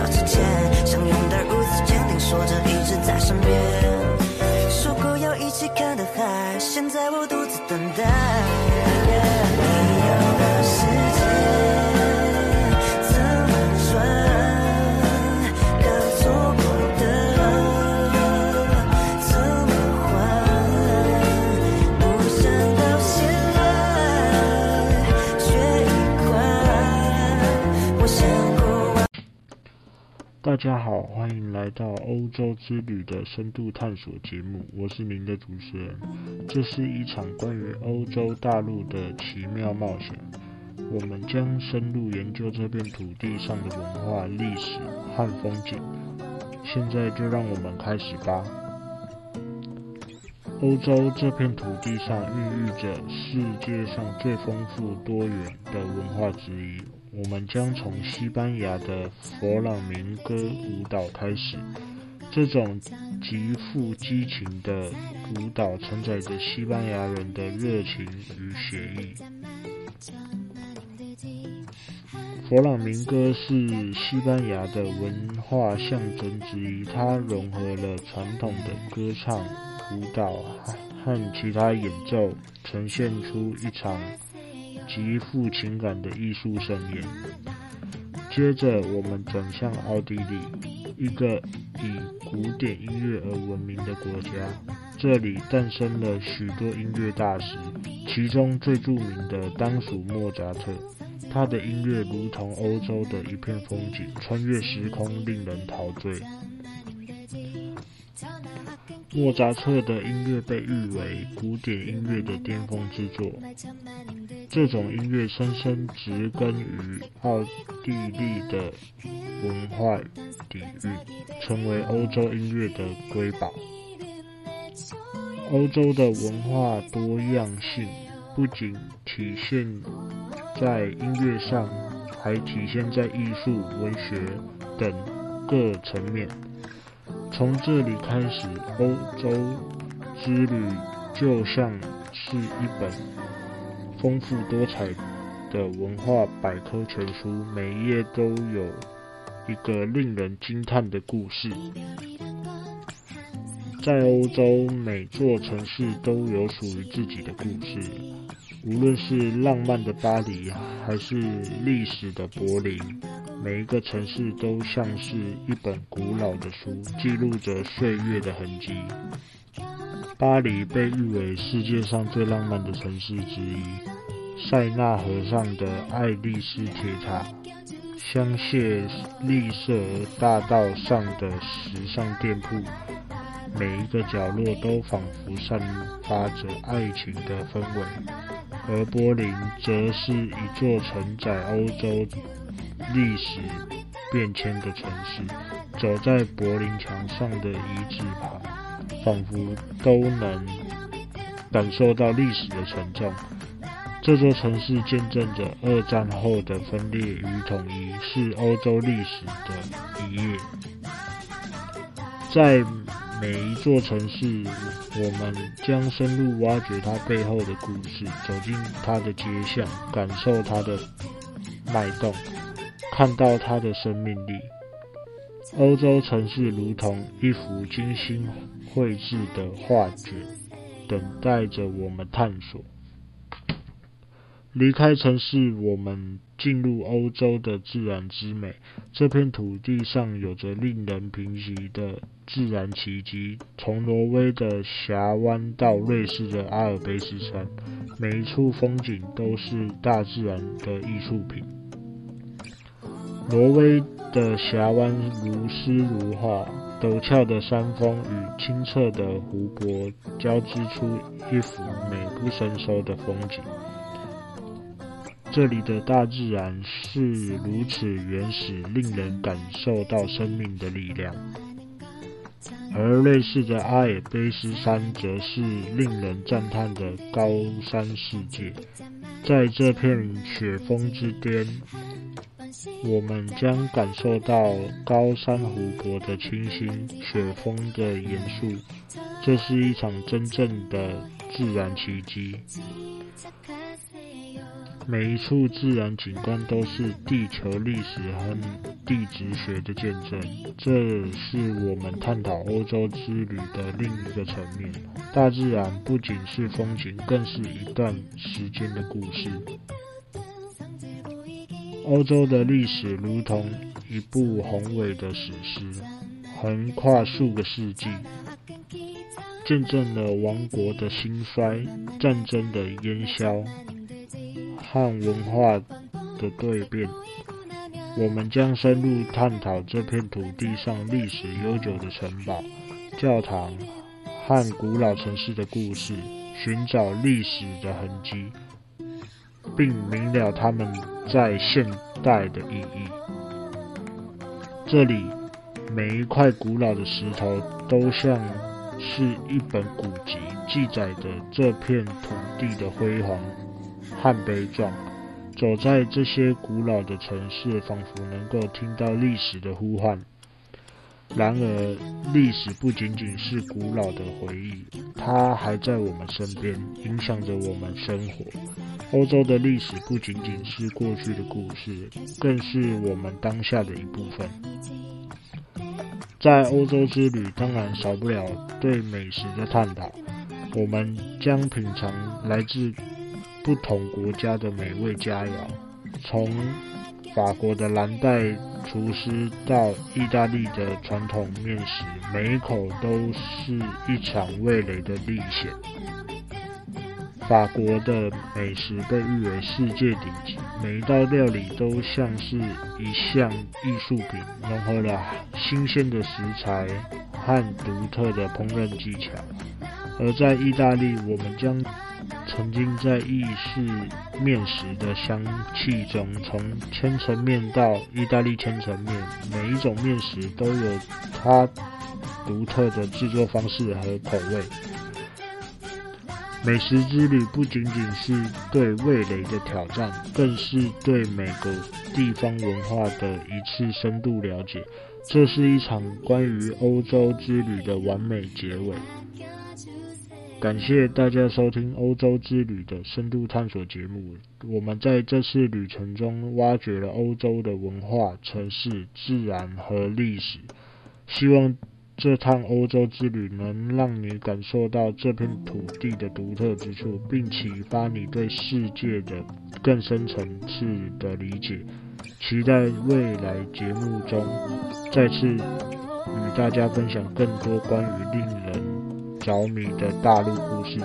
少之前，大家好，欢迎来到欧洲之旅的深度探索节目，我是您的主持人。这是一场关于欧洲大陆的奇妙冒险，我们将深入研究这片土地上的文化、历史和风景。现在就让我们开始吧。欧洲这片土地上孕育着世界上最丰富多元的文化之一。我们将从西班牙的佛朗明哥舞蹈开始，这种极富激情的舞蹈承载着西班牙人的热情与血意。佛朗明哥是西班牙的文化象征之一，它融合了传统的歌唱、舞蹈和其他演奏，呈现出一场极富情感的艺术盛宴。接着，我们转向奥地利，一个以古典音乐而闻名的国家。这里诞生了许多音乐大师，其中最著名的当属莫扎特。他的音乐如同欧洲的一片风景，穿越时空，令人陶醉。莫扎特的音乐被誉为古典音乐的巅峰之作。这种音乐深深植根于奥地利的文化底蕴，成为欧洲音乐的瑰宝。欧洲的文化多样性不仅体现在音乐上，还体现在艺术、文学等各层面。从这里开始，欧洲之旅就像是一本丰富多彩的文化百科全书，每一页都有一个令人惊叹的故事。在欧洲，每座城市都有属于自己的故事，无论是浪漫的巴黎，还是历史的柏林。每一个城市都像是一本古老的书，记录着岁月的痕迹。巴黎被誉为世界上最浪漫的城市之一。塞纳河上的爱丽丝铁塔，香榭丽舍大道上的时尚店铺，每一个角落都仿佛散发着爱情的氛围。而柏林则是一座承载欧洲。历史变迁的城市，走在柏林墙上的遗址旁，仿佛都能感受到历史的沉重。这座城市见证着二战后的分裂与统一，是欧洲历史的一页。在每一座城市，我们将深入挖掘它背后的故事，走进它的街巷，感受它的脉动。看到它的生命力，欧洲城市如同一幅精心绘制的画卷，等待着我们探索。离开城市，我们进入欧洲的自然之美。这片土地上有着令人平息的自然奇迹，从挪威的峡湾到瑞士的阿尔卑斯山，每一处风景都是大自然的艺术品。挪威的峡湾如诗如画，陡峭的山峰与清澈的湖泊交织出一幅美不胜收的风景。这里的大自然是如此原始，令人感受到生命的力量。而瑞士的阿尔卑斯山则是令人赞叹的高山世界，在这片雪峰之巅。我们将感受到高山湖泊的清新，雪峰的严肃。这是一场真正的自然奇迹。每一处自然景观都是地球历史和地质学的见证，这是我们探讨欧洲之旅的另一个层面。大自然不仅是风景，更是一段时间的故事。欧洲的历史如同一部宏伟的史诗，横跨数个世纪，见证了王国的兴衰、战争的烟消。和文化的蜕变，我们将深入探讨这片土地上历史悠久的城堡、教堂和古老城市的故事，寻找历史的痕迹，并明了他们在现代的意义。这里每一块古老的石头都像是一本古籍，记载着这片土地的辉煌。和悲壮，走在这些古老的城市，仿佛能够听到历史的呼唤。然而，历史不仅仅是古老的回忆，它还在我们身边，影响着我们生活。欧洲的历史不仅仅是过去的故事，更是我们当下的一部分。在欧洲之旅，当然少不了对美食的探讨。我们将品尝来自。不同国家的美味佳肴，从法国的蓝带厨师到意大利的传统面食，每一口都是一场味蕾的历险。法国的美食被誉为世界顶级，每一道料理都像是一项艺术品，融合了新鲜的食材和独特的烹饪技巧。而在意大利，我们将曾经在意式面食的香气中，从千层面到意大利千层面，每一种面食都有它独特的制作方式和口味。美食之旅不仅仅是对味蕾的挑战，更是对每个地方文化的一次深度了解。这是一场关于欧洲之旅的完美结尾。感谢大家收听欧洲之旅的深度探索节目。我们在这次旅程中挖掘了欧洲的文化、城市、自然和历史。希望这趟欧洲之旅能让你感受到这片土地的独特之处，并启发你对世界的更深层次的理解。期待未来节目中再次与大家分享更多关于令人。小米的大陆故事。